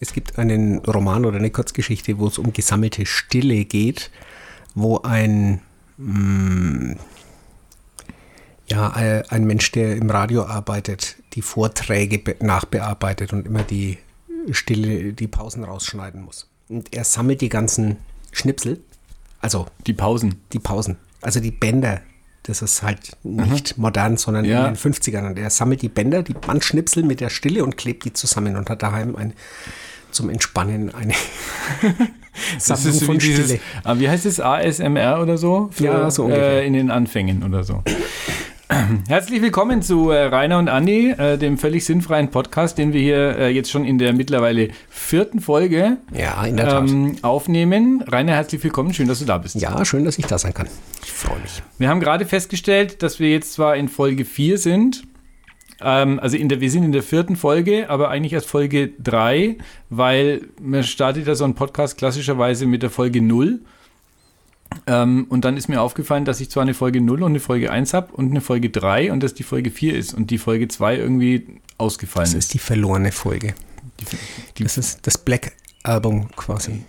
Es gibt einen Roman oder eine Kurzgeschichte, wo es um gesammelte Stille geht, wo ein, mh, ja, äh, ein Mensch, der im Radio arbeitet, die Vorträge nachbearbeitet und immer die Stille, die Pausen rausschneiden muss. Und er sammelt die ganzen Schnipsel, also die Pausen. Die Pausen, also die Bänder. Das ist halt nicht mhm. modern, sondern ja. in den 50ern. Und er sammelt die Bänder, die Bandschnipsel mit der Stille und klebt die zusammen und hat daheim ein, zum Entspannen eine Sammlung das ist von dieses, Stille. Ah, wie heißt es? ASMR oder so? Für, ja, so ungefähr. Äh, in den Anfängen oder so. Herzlich willkommen zu äh, Rainer und Andi, äh, dem völlig sinnfreien Podcast, den wir hier äh, jetzt schon in der mittlerweile vierten Folge ja, in der Tat. Ähm, aufnehmen. Rainer, herzlich willkommen, schön, dass du da bist. Ja, schön, dass ich da sein kann. Ich freue mich. Wir haben gerade festgestellt, dass wir jetzt zwar in Folge 4 sind, ähm, also in der, wir sind in der vierten Folge, aber eigentlich erst Folge 3, weil man startet ja so einen Podcast klassischerweise mit der Folge 0. Ähm, und dann ist mir aufgefallen, dass ich zwar eine Folge 0 und eine Folge 1 habe und eine Folge 3 und dass die Folge 4 ist und die Folge 2 irgendwie ausgefallen ist. Das ist die verlorene Folge. Die, die das ist das Black Album quasi.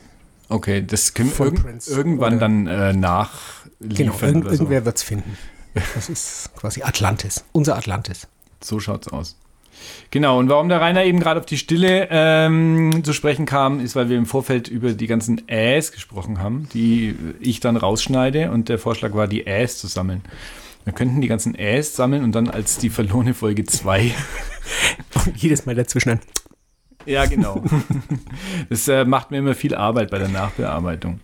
Okay, das können wir irg irgendwann dann äh, nachliefern. Genau, so. irgendwer wird es finden. Das ist quasi Atlantis, unser Atlantis. So schaut's aus. Genau, und warum der Rainer eben gerade auf die Stille ähm, zu sprechen kam, ist, weil wir im Vorfeld über die ganzen Äs gesprochen haben, die ich dann rausschneide und der Vorschlag war, die Äs zu sammeln. Wir könnten die ganzen Äs sammeln und dann als die verlorene Folge 2. und jedes Mal dazwischen ein. Ja, genau. Das äh, macht mir immer viel Arbeit bei der Nachbearbeitung.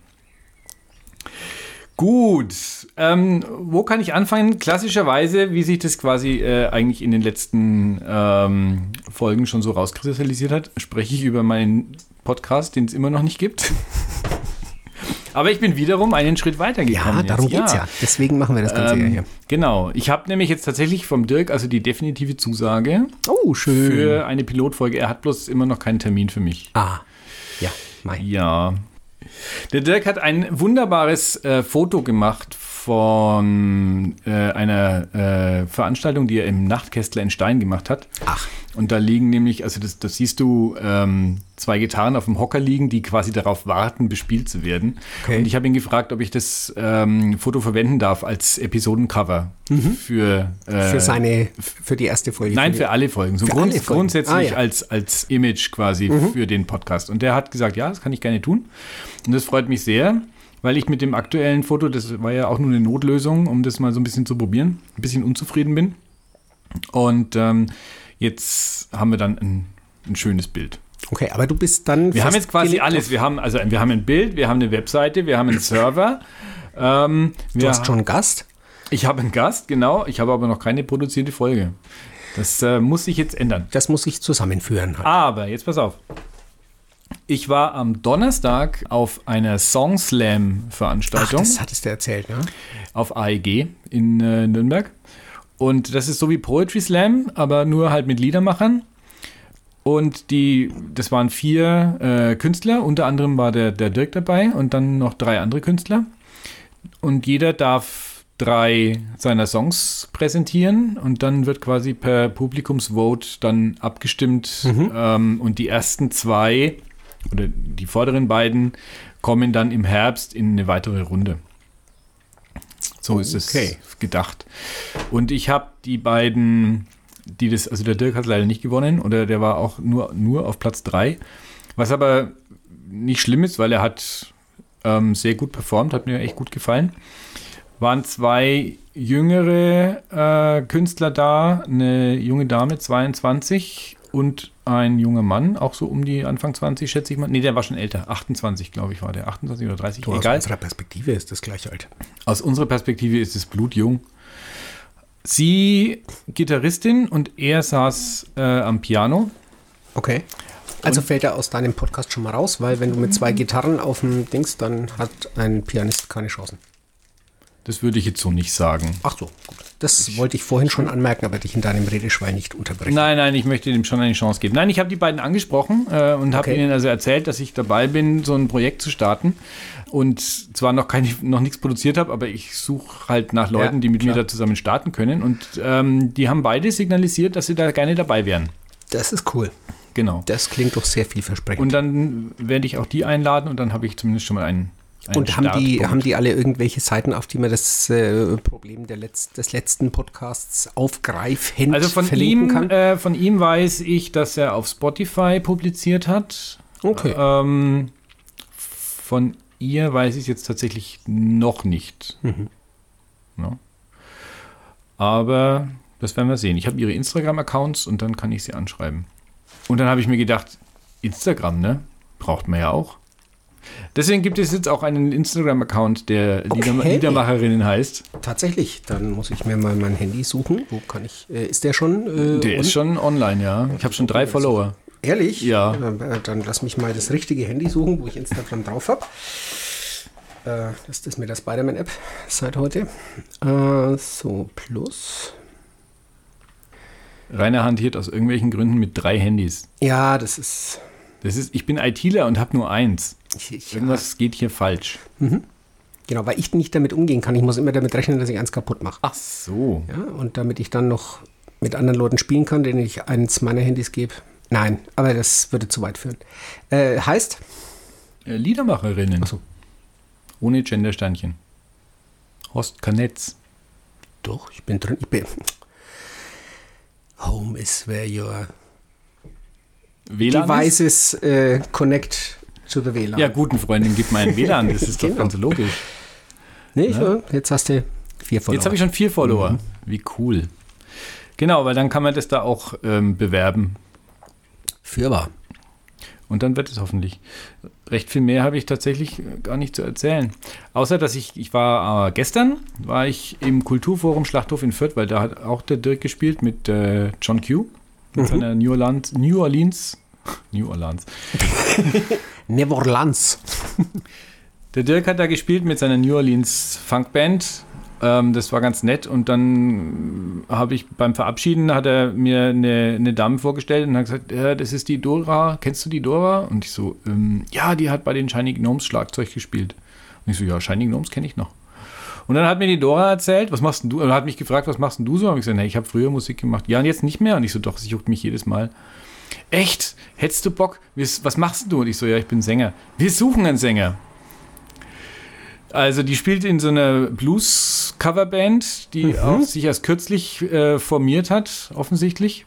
Gut, ähm, wo kann ich anfangen? Klassischerweise, wie sich das quasi äh, eigentlich in den letzten ähm, Folgen schon so rauskristallisiert hat, spreche ich über meinen Podcast, den es immer noch nicht gibt. Aber ich bin wiederum einen Schritt weiter gekommen. Ja, darum geht es ja. Deswegen machen wir das Ganze ähm, hier. Genau. Ich habe nämlich jetzt tatsächlich vom Dirk also die definitive Zusage. Oh, schön. Für eine Pilotfolge. Er hat bloß immer noch keinen Termin für mich. Ah, ja. Mein. Ja. Der Dirk hat ein wunderbares äh, Foto gemacht von äh, einer äh, Veranstaltung, die er im Nachtkästler in Stein gemacht hat. Ach. Und da liegen nämlich, also das, das siehst du, ähm, zwei Gitarren auf dem Hocker liegen, die quasi darauf warten, bespielt zu werden. Okay. Und ich habe ihn gefragt, ob ich das ähm, Foto verwenden darf als Episodencover mhm. für, äh, für seine, für die erste Folge. Nein, für alle Folgen. So grund, Folgen. grundsätzlich ah, ja. als, als Image quasi mhm. für den Podcast. Und der hat gesagt, ja, das kann ich gerne tun. Und das freut mich sehr weil ich mit dem aktuellen Foto, das war ja auch nur eine Notlösung, um das mal so ein bisschen zu probieren, ein bisschen unzufrieden bin. Und ähm, jetzt haben wir dann ein, ein schönes Bild. Okay, aber du bist dann. Wir haben jetzt quasi alles. Wir haben, also wir haben ein Bild, wir haben eine Webseite, wir haben einen Server. Ähm, du hast schon einen Gast? Ich habe einen Gast, genau. Ich habe aber noch keine produzierte Folge. Das äh, muss sich jetzt ändern. Das muss sich zusammenführen. Halt. Aber jetzt pass auf. Ich war am Donnerstag auf einer Song Slam Veranstaltung. Ach, das hattest du erzählt, ne? Auf AEG in äh, Nürnberg. Und das ist so wie Poetry Slam, aber nur halt mit Liedermachern. Und die, das waren vier äh, Künstler, unter anderem war der, der Dirk dabei und dann noch drei andere Künstler. Und jeder darf drei seiner Songs präsentieren und dann wird quasi per Publikumsvote dann abgestimmt. Mhm. Ähm, und die ersten zwei oder die vorderen beiden kommen dann im Herbst in eine weitere Runde. So ist okay. es gedacht. Und ich habe die beiden, die das, also der Dirk hat leider nicht gewonnen oder der war auch nur, nur auf Platz 3. Was aber nicht schlimm ist, weil er hat ähm, sehr gut performt, hat mir echt gut gefallen. Waren zwei jüngere äh, Künstler da, eine junge Dame, 22 und ein junger Mann, auch so um die Anfang 20, schätze ich mal. Nee, der war schon älter. 28, glaube ich, war der. 28 oder 30, du, egal. Aus unserer Perspektive ist das gleich alt. Aus unserer Perspektive ist es blutjung. Sie Gitarristin und er saß äh, am Piano. Okay. Also fällt er aus deinem Podcast schon mal raus, weil wenn du mit zwei Gitarren auf dem Dings, dann hat ein Pianist keine Chancen. Das würde ich jetzt so nicht sagen. Ach so, gut. Das wollte ich vorhin schon anmerken, aber dich in deinem Redeschwein nicht unterbrechen. Nein, nein, ich möchte dem schon eine Chance geben. Nein, ich habe die beiden angesprochen äh, und habe okay. ihnen also erzählt, dass ich dabei bin, so ein Projekt zu starten. Und zwar noch, keine, noch nichts produziert habe, aber ich suche halt nach Leuten, ja, die mit klar. mir da zusammen starten können. Und ähm, die haben beide signalisiert, dass sie da gerne dabei wären. Das ist cool. Genau. Das klingt doch sehr vielversprechend. Und dann werde ich auch die einladen und dann habe ich zumindest schon mal einen. Und haben die, haben die alle irgendwelche Seiten, auf die man das äh, Problem der Letz-, des letzten Podcasts aufgreifend Also von verlinken ihm, kann? äh, von ihm weiß ich, dass er auf Spotify publiziert hat. Okay. Ähm, von ihr weiß ich es jetzt tatsächlich noch nicht. Mhm. Ja. Aber das werden wir sehen. Ich habe ihre Instagram-Accounts und dann kann ich sie anschreiben. Und dann habe ich mir gedacht, Instagram, ne? Braucht man ja auch. Deswegen gibt es jetzt auch einen Instagram-Account, der Okay. Liedermacherinnen heißt. Tatsächlich, dann muss ich mir mal mein Handy suchen. Wo kann ich? Äh, ist der schon? Äh, Der ist on- schon online, ja. Ich habe schon drei Follower. Ehrlich? Ja. Äh, dann lass mich mal das richtige Handy suchen, wo ich Instagram drauf habe. Äh, das ist mir der Spider-Man-App seit heute. Äh, so, plus. Rainer hantiert aus irgendwelchen Gründen mit drei Handys. Ja, das ist. Das ist, ich bin ITler und habe nur eins. Ich, Irgendwas geht hier falsch. Genau, weil ich nicht damit umgehen kann. Ich muss immer damit rechnen, dass ich eins kaputt mache. Ach so. Ja, und damit ich dann noch mit anderen Leuten spielen kann, denen ich eins meiner Handys gebe. Nein, aber das würde zu weit führen. Äh, heißt, Äh, Liedermacherinnen. Ach so. Ohne Gendersternchen. Horst Kanetz. doch, ich bin drin. Ich bin. Home is where your WLAN devices äh, connect to the WLAN. Ja, guten Freundin, gib mal ein WLAN. Das ist doch Genau. ganz logisch. Nee, ich, äh, jetzt hast du vier Follower. Jetzt habe ich schon vier Follower. Mhm. Wie cool. Genau, weil dann kann man das da auch ähm, bewerben. Fürwahr. Und dann wird es hoffentlich. Recht viel mehr habe ich tatsächlich äh, gar nicht zu erzählen. Außer, dass ich, ich war äh, gestern, war ich im Kulturforum Schlachthof in Fürth, weil da hat auch der Dirk gespielt mit äh, John Q. Mit seiner New Orleans, New Orleans, New Orleans. Never Orleans. Der Dirk hat da gespielt mit seiner New Orleans Funkband. Ähm, das war ganz nett. Und dann habe ich beim Verabschieden hat er mir eine, eine Dame vorgestellt und hat gesagt, ja, das ist die Dora. Kennst du die Dora? Und ich so, ähm, ja, die hat bei den Shiny Gnomes Schlagzeug gespielt. Und ich so, ja, Shiny Gnomes kenne ich noch. Und dann hat mir die Dora erzählt, was machst du? Und hat mich gefragt, was machst du so? Und ich gesagt, nee, ich habe früher Musik gemacht. Ja, und jetzt nicht mehr. Und ich so, doch, sie juckt mich jedes Mal. Echt? Hättest du Bock? Was machst du? Und ich so, ja, ich bin Sänger. Wir suchen einen Sänger. Also die spielt in so einer Blues-Coverband, die auch sich erst kürzlich äh, formiert hat, offensichtlich.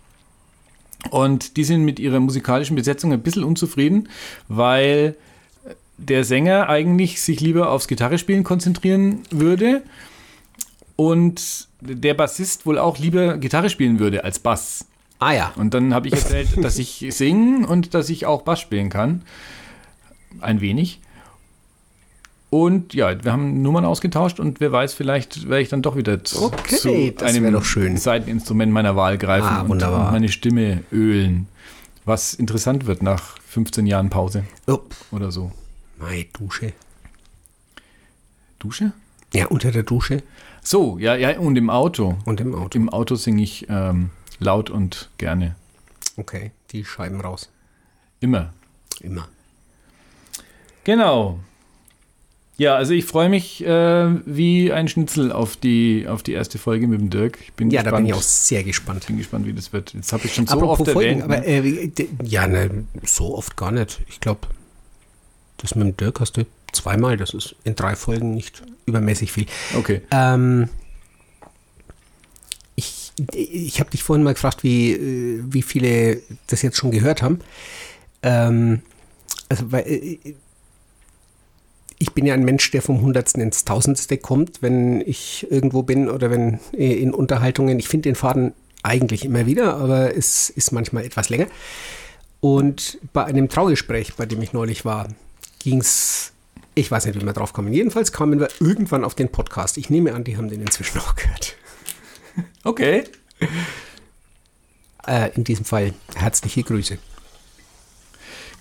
Und die sind mit ihrer musikalischen Besetzung ein bisschen unzufrieden, weil der Sänger eigentlich sich lieber aufs Gitarrespielen konzentrieren würde und der Bassist wohl auch lieber Gitarre spielen würde als Bass. Ah ja. Und dann habe ich erzählt, dass ich singen und dass ich auch Bass spielen kann. Ein wenig. Und ja, wir haben Nummern ausgetauscht und wer weiß, vielleicht werde ich dann doch wieder zu, Okay, zu einem doch schön. Seiteninstrument meiner Wahl greifen Ah, und meine Stimme ölen. Was interessant wird nach 15 Jahren Pause Oh, oder so. meine Dusche. Dusche? Ja, unter der Dusche So, ja, ja, und im Auto. und im Auto. Im Auto singe ich ähm, laut und gerne. Okay, die Scheiben raus. Immer. Immer. Genau. Ja, also ich freue mich äh, wie ein Schnitzel auf die, auf die erste Folge mit dem Dirk. Ich bin Ja, da gespannt. bin ich auch sehr gespannt. bin gespannt, wie das wird. Jetzt habe ich schon so Apropos oft Folgen, erwähnt. aber ne? äh, ja, ne, so oft gar nicht. Ich glaube, das mit dem Dirk hast du zweimal. Das ist in drei Folgen nicht übermäßig viel. okay. Ähm, ich habe dich vorhin mal gefragt, wie, äh, wie viele das jetzt schon gehört haben. Ähm, also, weil, äh, ich bin ja ein Mensch, der vom Hundertsten ins Tausendste kommt, wenn ich irgendwo bin oder wenn äh, in Unterhaltungen. Ich finde den Faden eigentlich immer wieder, aber es ist manchmal etwas länger. Und bei einem Traugespräch, bei dem ich neulich war, ging es, ich weiß nicht, wie wir drauf kommen. Jedenfalls kamen wir irgendwann auf den Podcast. Ich nehme an, die haben den inzwischen auch gehört. Okay. Äh, in diesem Fall herzliche Grüße.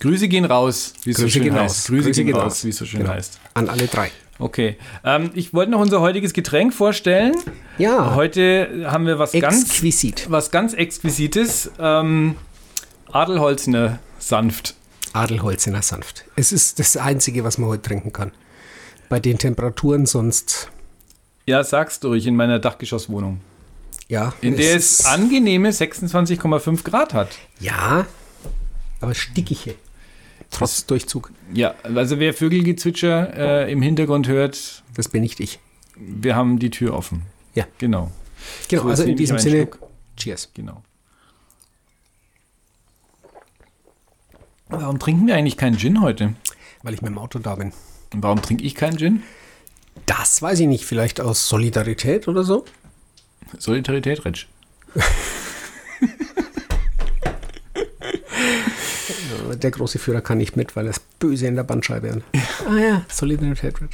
Grüße gehen raus, wie es so schön heißt. raus. Grüße, Grüße gehen raus, raus. wie es so schön Genau. heißt. An alle drei. Okay. Ähm, ich wollte noch unser heutiges Getränk vorstellen. Ja, Heute haben wir was ganz, exquisit. was ganz Exquisites. Ähm, Adelholzner sanft. Adelholzener sanft. Es ist das Einzige, was man heute trinken kann. Bei den Temperaturen sonst, Ja, sag's durch, in meiner Dachgeschosswohnung. Ja. In der es angenehme 26,5 Grad hat. Ja, aber stickige. Trotz Das- Durchzug. Ja, also wer Vögelgezwitscher äh, im Hintergrund hört, Das bin nicht ich. wir haben die Tür offen. Ja. Genau. Genau, So, also in diesem Sinne, Schluck. cheers. Genau. Warum trinken wir eigentlich keinen Gin heute? Weil ich mit dem Auto da bin. Und warum trinke ich keinen Gin? Das weiß ich nicht, vielleicht aus Solidarität oder so? Solidarität, Retsch. Der große Führer kann nicht mit, weil er ist böse in der Bandscheibe. hat. ah ja, Solidarität.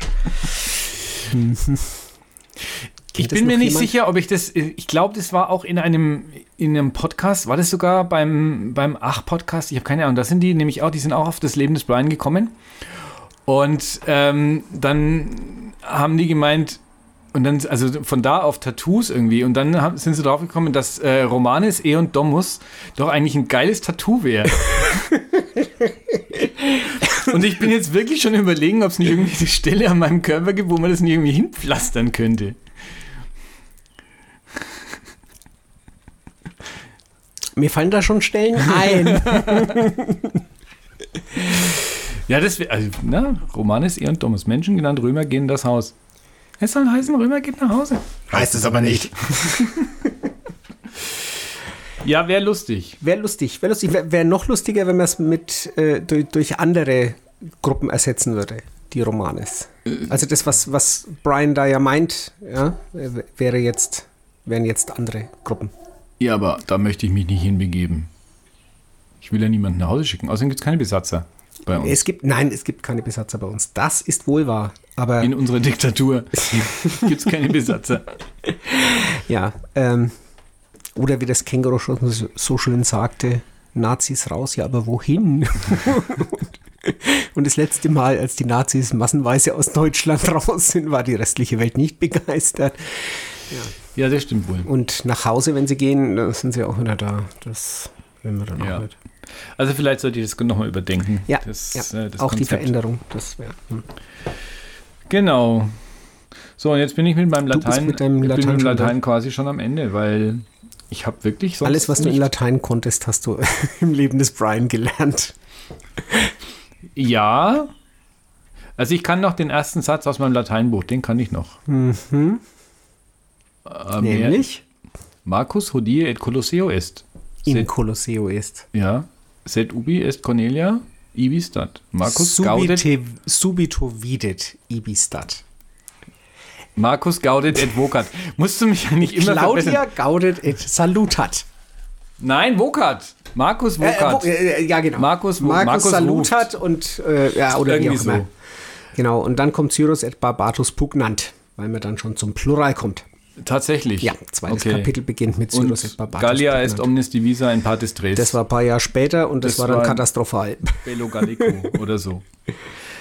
Ich bin mir nicht sicher, ob ich das. Ich glaube, das war auch in einem, in einem Podcast. War das sogar beim, beim Ach-Podcast? Ich habe keine Ahnung. Da sind die nämlich auch, die sind auch auf das Leben des Brian gekommen. Und ähm, dann haben die gemeint, und dann, also von da auf Tattoos irgendwie. Und dann haben, sind sie drauf gekommen, dass äh, Romanes, E und Domus doch eigentlich ein geiles Tattoo wäre. und ich bin jetzt wirklich schon überlegen, ob es nicht irgendwie eine Stelle an meinem Körper gibt, wo man das nicht irgendwie hinpflastern könnte. Mir fallen da schon Stellen ein. Ja, das wäre, also, na, Romanes, E und Domus. Menschen genannt Römer gehen in das Haus. Es soll heißen, Römer geht nach Hause. heißt es aber nicht. Ja, wäre lustig. Wäre lustig. Wäre lustig. Wäre wär noch lustiger, wenn man es mit äh, durch, durch andere Gruppen ersetzen würde, die Romanes. Also das, was, was Brian da ja meint, ja, wäre jetzt, wären jetzt andere Gruppen. Ja, aber da möchte ich mich nicht hinbegeben. Ich will ja niemanden nach Hause schicken. Außerdem gibt es keine Besatzer bei uns. Es gibt, nein, es gibt keine Besatzer bei uns. Das ist wohl wahr. Aber In unserer Diktatur gibt es keine Besatzer. ja, ähm, oder wie das Känguru schon so- schön sagte, Nazis raus, ja, aber wohin? Und das letzte Mal, als die Nazis massenweise aus Deutschland raus sind, war die restliche Welt nicht begeistert. Ja, das stimmt wohl. Und nach Hause, wenn sie gehen, dann sind sie auch wieder da. Das werden wir dann Ja. auch nicht. Also vielleicht sollte ich das nochmal überdenken. Ja, das, ja. äh, das auch die Konzept. Veränderung. Das wäre. hm. Genau. So, und jetzt bin ich mit meinem Latein, mit ich bin Latein mit Latein quasi schon am Ende, weil ich habe wirklich sonst Alles, was du in Latein konntest, hast du im Leben des Brian gelernt. Ja. Also ich kann noch den ersten Satz aus meinem Lateinbuch, den kann ich noch. Mhm. Äh, Nämlich Marcus hodie et Colosseo est. in Colosseo ist. ja. Sed ubi est Cornelia ibi stat. Marcus gaudet, subito videt ibistat. Marcus gaudet et vocat. Musst du mich ja nicht immer verbessern. Claudia gaudet et salutat. Nein, vocat. Marcus Äh, vocat. wo, äh, ja, genau. Markus, Markus Markus salutat und äh, ja, oder wie Irgendwie auch immer. so. Genau, und dann kommt Cyrus et barbatus pugnant, weil man dann schon zum Plural kommt. Tatsächlich. Ja, zweites Okay. Kapitel beginnt mit Und Cyrus et barbatus Gallia pugnant. omnis divisa in partis tres. Das war ein paar Jahre später und das, Das war dann war- katastrophal. Bello Gallico oder so.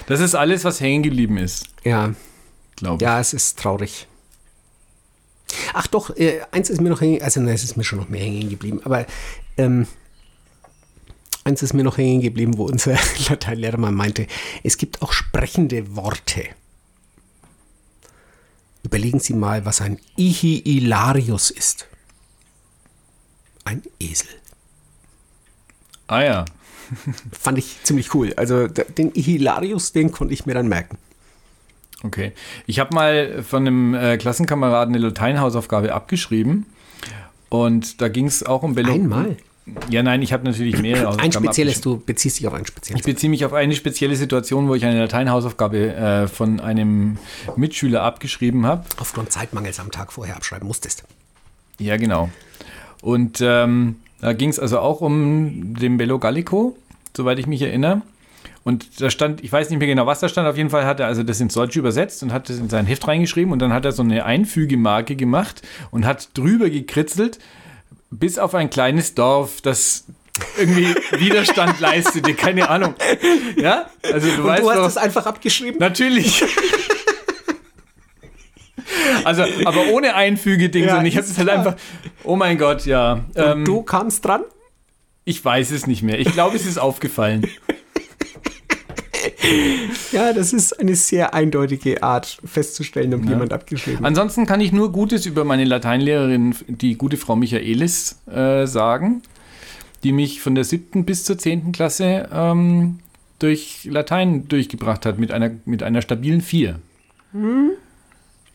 Das ist alles, was hängen geblieben ist, Ja, glaube ich. ja, es ist traurig. Ach doch, äh, eins ist mir noch hängen, also nein, es ist mir schon noch mehr hängen geblieben, aber ähm, eins ist mir noch hängen geblieben, wo unser Lateinlehrer mal meinte, es gibt auch sprechende Worte. Überlegen Sie mal, was ein Ihilarius ist. Ein Esel. Ah ja. Fand ich ziemlich cool. Also den Ihilarius, den konnte ich mir dann merken. Okay. Ich habe mal von einem äh, Klassenkameraden eine Lateinhausaufgabe abgeschrieben. Und da ging es auch um Bello. Einmal. Ja, nein, ich habe natürlich mehrere Ein spezielles, du beziehst dich auf ein spezielles. Ich beziehe mich auf eine spezielle Situation, wo ich eine Lateinhausaufgabe äh, von einem Mitschüler abgeschrieben habe. Aufgrund Zeitmangels am Tag vorher abschreiben musstest. Ja, genau. Und ähm, da ging es also auch um den Bello Gallico, soweit ich mich erinnere. Und da stand, ich weiß nicht mehr genau, was da stand, auf jeden Fall hat er also das ins Deutsche übersetzt und hat das in sein Heft reingeschrieben und dann hat er so eine Einfügemarke gemacht und hat drüber gekritzelt, bis auf ein kleines Dorf, das irgendwie Widerstand leistete, keine Ahnung. Ja, also du Und weißt du hast doch, das einfach abgeschrieben? Natürlich. Also, aber ohne Einfügeding, Ja, sondern ich habe es halt einfach. Oh mein Gott, ja. Und Ähm, du kamst dran? ich weiß es nicht mehr. Ich glaube, es ist aufgefallen. Ja, das ist eine sehr eindeutige Art festzustellen, ob jemand abgeschrieben hat. Ansonsten kann ich nur Gutes über meine Lateinlehrerin, die gute Frau Michaelis, äh, sagen. die mich von der siebten bis zur zehnten Klasse ähm, durch Latein durchgebracht hat, mit einer, mit einer stabilen 4. Hm.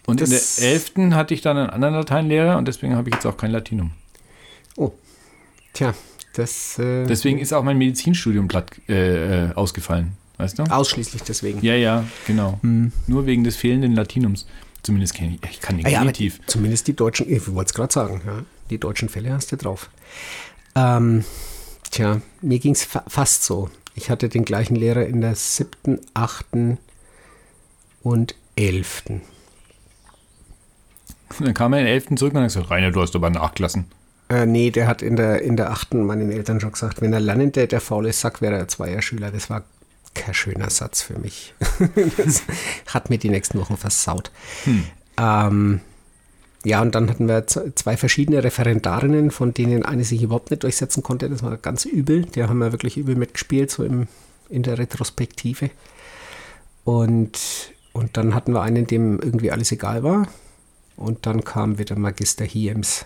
Und das in der elften hatte ich dann einen anderen Lateinlehrer und deswegen habe ich jetzt auch kein Latinum. Oh, tja, das. Äh, deswegen ist auch mein Medizinstudium platt, äh, äh ausgefallen, weißt du? Ausschließlich deswegen. Ja, ja, genau. Hm. Nur wegen des fehlenden Latinums. Zumindest kenne ich, ich kann den ah, ja, Zumindest die deutschen, ich wollte es gerade sagen, ja, die deutschen Fälle hast du drauf. Ähm, tja, mir ging es fa fast so. Ich hatte den gleichen Lehrer in der siebten, achten und elften. Dann kam er in der elften zurück und hat gesagt, Rainer, du hast aber nachgelassen. Äh, nee, der hat in der, in der achten meinen Eltern schon gesagt, wenn er lernen der, der faule Sack wäre er Zweierschüler. Das war kein schöner Satz für mich. das hat mir die nächsten Wochen versaut. Hm. Ähm, ja, und dann hatten wir zwei verschiedene Referendarinnen, von denen eine sich überhaupt nicht durchsetzen konnte. Das war ganz übel. Die haben wir wirklich übel mitgespielt, so im, in der Retrospektive. Und, und dann hatten wir einen, dem irgendwie alles egal war. Und dann kam wieder Magister Hiems,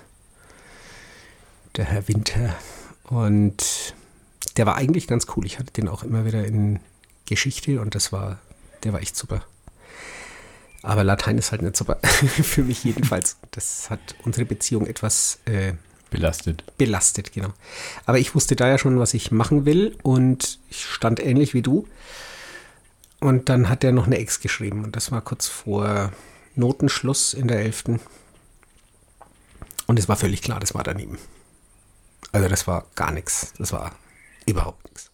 der Herr Winter. Und der war eigentlich ganz cool. Ich hatte den auch immer wieder in Geschichte und das war, der war echt super. Aber Latein ist halt nicht super. Für mich jedenfalls. Das hat unsere Beziehung etwas äh, belastet. Belastet, genau. Aber ich wusste da ja schon, was ich machen will und ich stand ähnlich wie du. Und dann hat er noch eine Ex geschrieben und das war kurz vor Notenschluss in der 11. Und es war völlig klar, das war daneben. Also das war gar nichts. Das war überhaupt nichts.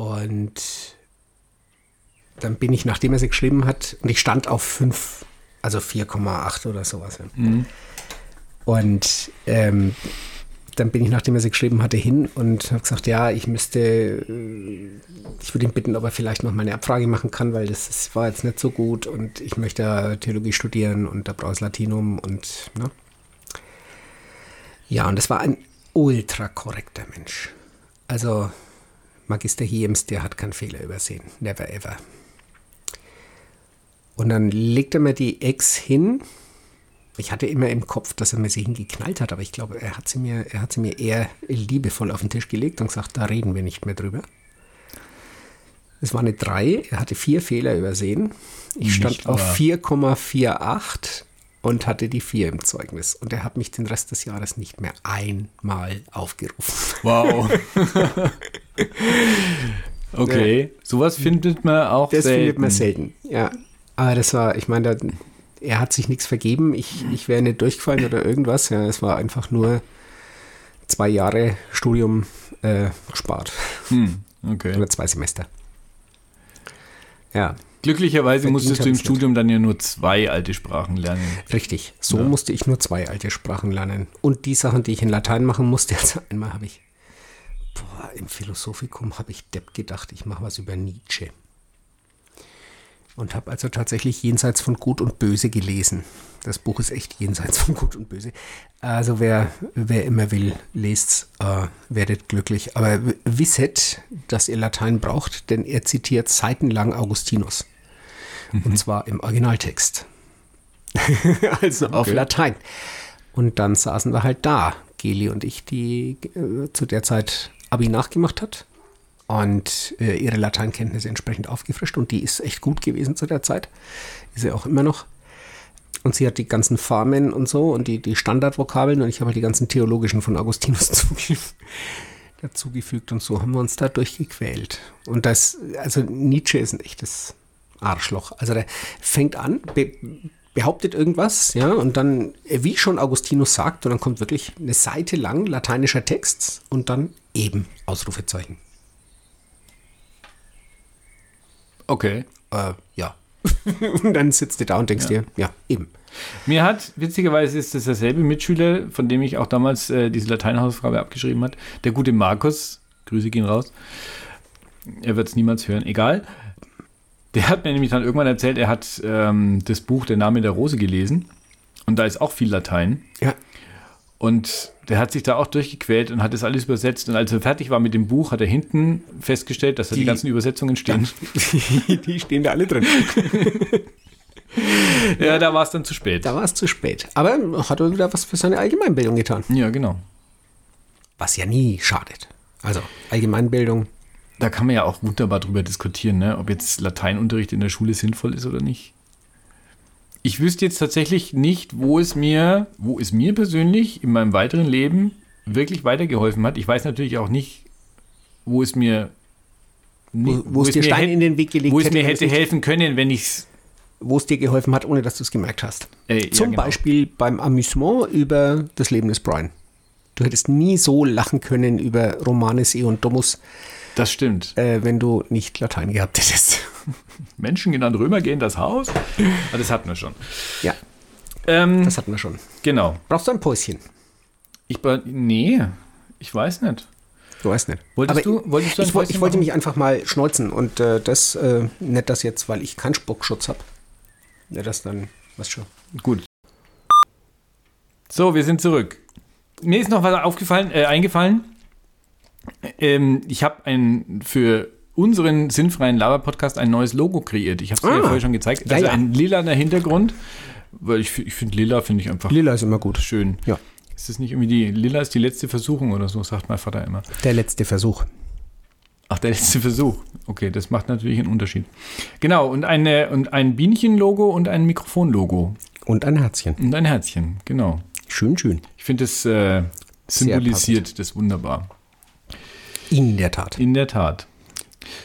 Und dann bin ich, nachdem er sie geschrieben hat, und ich stand auf 5, also 4,8 oder sowas. Mhm. Und ähm, dann bin ich, nachdem er sie geschrieben hatte, hin und habe gesagt, ja, ich müsste, äh, ich würde ihn bitten, ob er vielleicht noch mal eine Abfrage machen kann, weil das, das war jetzt nicht so gut und ich möchte Theologie studieren und da brauche ich Latinum und, ne? Ja, und das war ein ultra korrekter Mensch. Also Magister Hiems, der hat keinen Fehler übersehen. Never ever. Und dann legt er mir die Ex hin. Ich hatte immer im Kopf, dass er mir sie hingeknallt hat, aber ich glaube, er hat sie mir, er hat sie mir eher liebevoll auf den Tisch gelegt und gesagt, da reden wir nicht mehr drüber. Es war eine 3, er hatte vier Fehler übersehen. Ich stand nicht, auf 4,48 und hatte die 4 im Zeugnis. Und er hat mich den Rest des Jahres nicht mehr einmal aufgerufen. Wow. okay, ja. sowas findet man auch das selten. Das findet man selten, ja. Aber das war, ich meine, er hat sich nichts vergeben. Ich, ich wäre nicht durchgefallen oder irgendwas. Ja, es war einfach nur zwei Jahre Studium äh, gespart. Hm, okay. Oder zwei Semester. Ja. Glücklicherweise musstest du im Studium dann ja nur zwei alte Sprachen lernen. Richtig, so ja. musste ich nur zwei alte Sprachen lernen. Und die Sachen, die ich in Latein machen musste, also einmal habe ich, boah, im Philosophikum habe ich Depp gedacht, ich mache was über Nietzsche und habe also tatsächlich Jenseits von Gut und Böse gelesen. Das Buch ist echt jenseits von Gut und Böse. Also wer, wer immer will, lest, äh, werdet glücklich. Aber wisset, dass ihr Latein braucht, denn er zitiert seitenlang Augustinus. Mhm. Und zwar im Originaltext. also okay. auf Latein. Und dann saßen wir halt da, Geli und ich, die äh, zu der Zeit Abi nachgemacht hat und äh, ihre Lateinkenntnisse entsprechend aufgefrischt und die ist echt gut gewesen zu der Zeit. Ist sie auch immer noch. Und sie hat die ganzen Formen und so und die, die Standardvokabeln und ich habe halt die ganzen theologischen von Augustinus dazugefügt und so haben wir uns da durchgequält. Und das, also Nietzsche ist ein echtes Arschloch. Also der fängt an, be behauptet irgendwas, ja, und dann, wie schon Augustinus sagt, und dann kommt wirklich eine Seite lang lateinischer Text und dann eben Ausrufezeichen. Okay. Äh, ja. und dann sitzt du da und denkst ja. dir, ja, eben. Mir hat, witzigerweise ist das derselbe Mitschüler, von dem ich auch damals äh, diese Lateinhausaufgabe abgeschrieben hat, der gute Markus, Grüße gehen raus, er wird es niemals hören, egal. Der hat mir nämlich dann irgendwann erzählt, er hat ähm, das Buch Der Name der Rose gelesen und da ist auch viel Latein. Ja. Und der hat sich da auch durchgequält und hat das alles übersetzt. Und als er fertig war mit dem Buch, hat er hinten festgestellt, dass da die, die ganzen Übersetzungen stehen. Die, die stehen da alle drin. ja, da war es dann zu spät. Da war es zu spät. Aber hat er wieder was für seine Allgemeinbildung getan. Ja, genau. was ja nie schadet. Also Allgemeinbildung. Da kann man ja auch wunderbar drüber diskutieren, ne? ob jetzt Lateinunterricht in der Schule sinnvoll ist oder nicht. Ich wüsste jetzt tatsächlich nicht, wo es mir, wo es mir persönlich in meinem weiteren Leben wirklich weitergeholfen hat. Ich weiß natürlich auch nicht, wo es mir wo, wo es dir Stein hätte, in den Weg gelegt wo es mir hätte helfen können, wenn ich es wo es dir geholfen hat, ohne dass du es gemerkt hast. Äh, Zum ja, genau. Beispiel beim Amüsement über das Leben des Brian. Du hättest nie so lachen können über Romanes E und Domus, Das stimmt. äh, wenn du nicht Latein gehabt hättest. Menschen genannt Römer gehen das Haus. Ah, das hatten wir schon. ja, Ähm, das hatten wir schon. genau. Brauchst du ein Päuschen? Ich nee, ich weiß nicht. Du weißt nicht. Wolltest Aber du- wolltest du ich, Päuschen ich wollte machen? mich einfach mal schneuzen und äh, das, äh, nicht das jetzt, weil ich keinen Spuckschutz habe. Ja, das dann, was schon. Gut. So, wir sind zurück. Mir ist noch was aufgefallen, äh, eingefallen. Ähm, ich habe ein für unseren sinnfreien Laber-Podcast ein neues Logo kreiert. Ich habe es dir Ah. ja vorher schon gezeigt. Ja, Also ja. ein lilaner Hintergrund, weil ich, ich finde lila finde ich einfach Lila ist immer gut. schön. Ja. Ist das nicht irgendwie die lila ist die letzte Versuchung oder so, sagt mein Vater immer. Der letzte Versuch. Ach, der letzte Versuch. Okay, das macht natürlich einen Unterschied. Genau, und, eine, und ein Bienchen-Logo und ein Mikrofon-Logo. Und ein Herzchen. Und ein Herzchen, genau. Schön, schön. Ich finde, das äh, symbolisiert das wunderbar. In der Tat. In der Tat.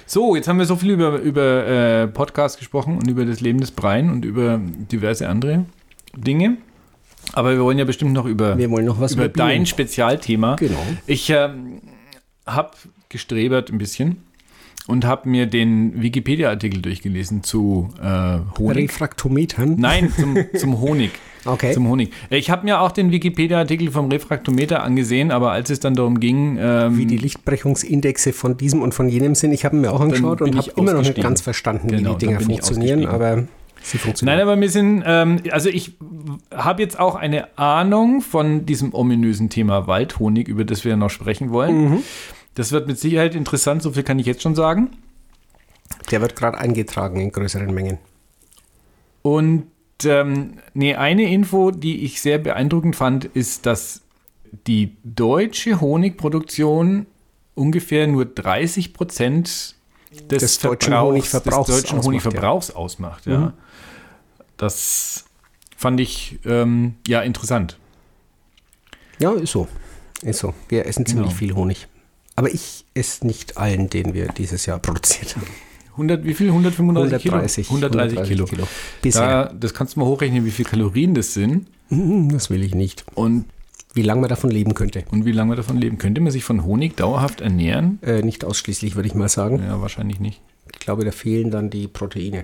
So, jetzt haben wir so viel über, über äh, Podcast gesprochen und über das Leben des Brian und über diverse andere Dinge. Aber wir wollen ja bestimmt noch über, Wir wollen noch was über dein Spezialthema. Genau. Ich ähm, habe gestrebert ein bisschen und habe mir den Wikipedia-Artikel durchgelesen zu äh, Honig. Refraktometern. Nein, zum, zum Honig. Okay. Zum Honig. Ich habe mir auch den Wikipedia-Artikel vom Refraktometer angesehen, aber als es dann darum ging, ähm, wie die Lichtbrechungsindexe von diesem und von jenem sind. Ich habe ihn mir auch angeschaut und habe immer noch nicht ganz verstanden, Genau, wie die dann Dinger funktionieren, aber sie funktionieren. Nein, aber wir sind, ähm, also ich habe jetzt auch eine Ahnung von diesem ominösen Thema Waldhonig, über das wir ja noch sprechen wollen. Mhm. Das wird mit Sicherheit interessant, so viel kann ich jetzt schon sagen. Der wird gerade eingetragen in größeren Mengen. Und ähm, nee, eine Info, die ich sehr beeindruckend fand, ist, dass die deutsche Honigproduktion ungefähr nur 30 Prozent des, Des deutschen Verbrauchs- Honigverbrauchs des deutschen ausmacht, Honigverbrauchs ausmacht. Ja. Mhm. Das fand ich ähm, ja interessant. Ja, ist so. Ist so. Wir essen ziemlich Genau. viel Honig. Aber ich esse nicht allen, den wir dieses Jahr produziert haben. 100, wie viel? 135 130. Kilo? 130, Kilo. Bisher. Da, das kannst du mal hochrechnen, wie viel Kalorien das sind Hm, Das will ich nicht. und, Wie lange man davon leben könnte. und wie lange man davon leben. Könnte man sich von Honig dauerhaft ernähren? Äh, nicht ausschließlich, würde ich mal sagen. Ja, wahrscheinlich nicht. Ich glaube, da fehlen dann die Proteine.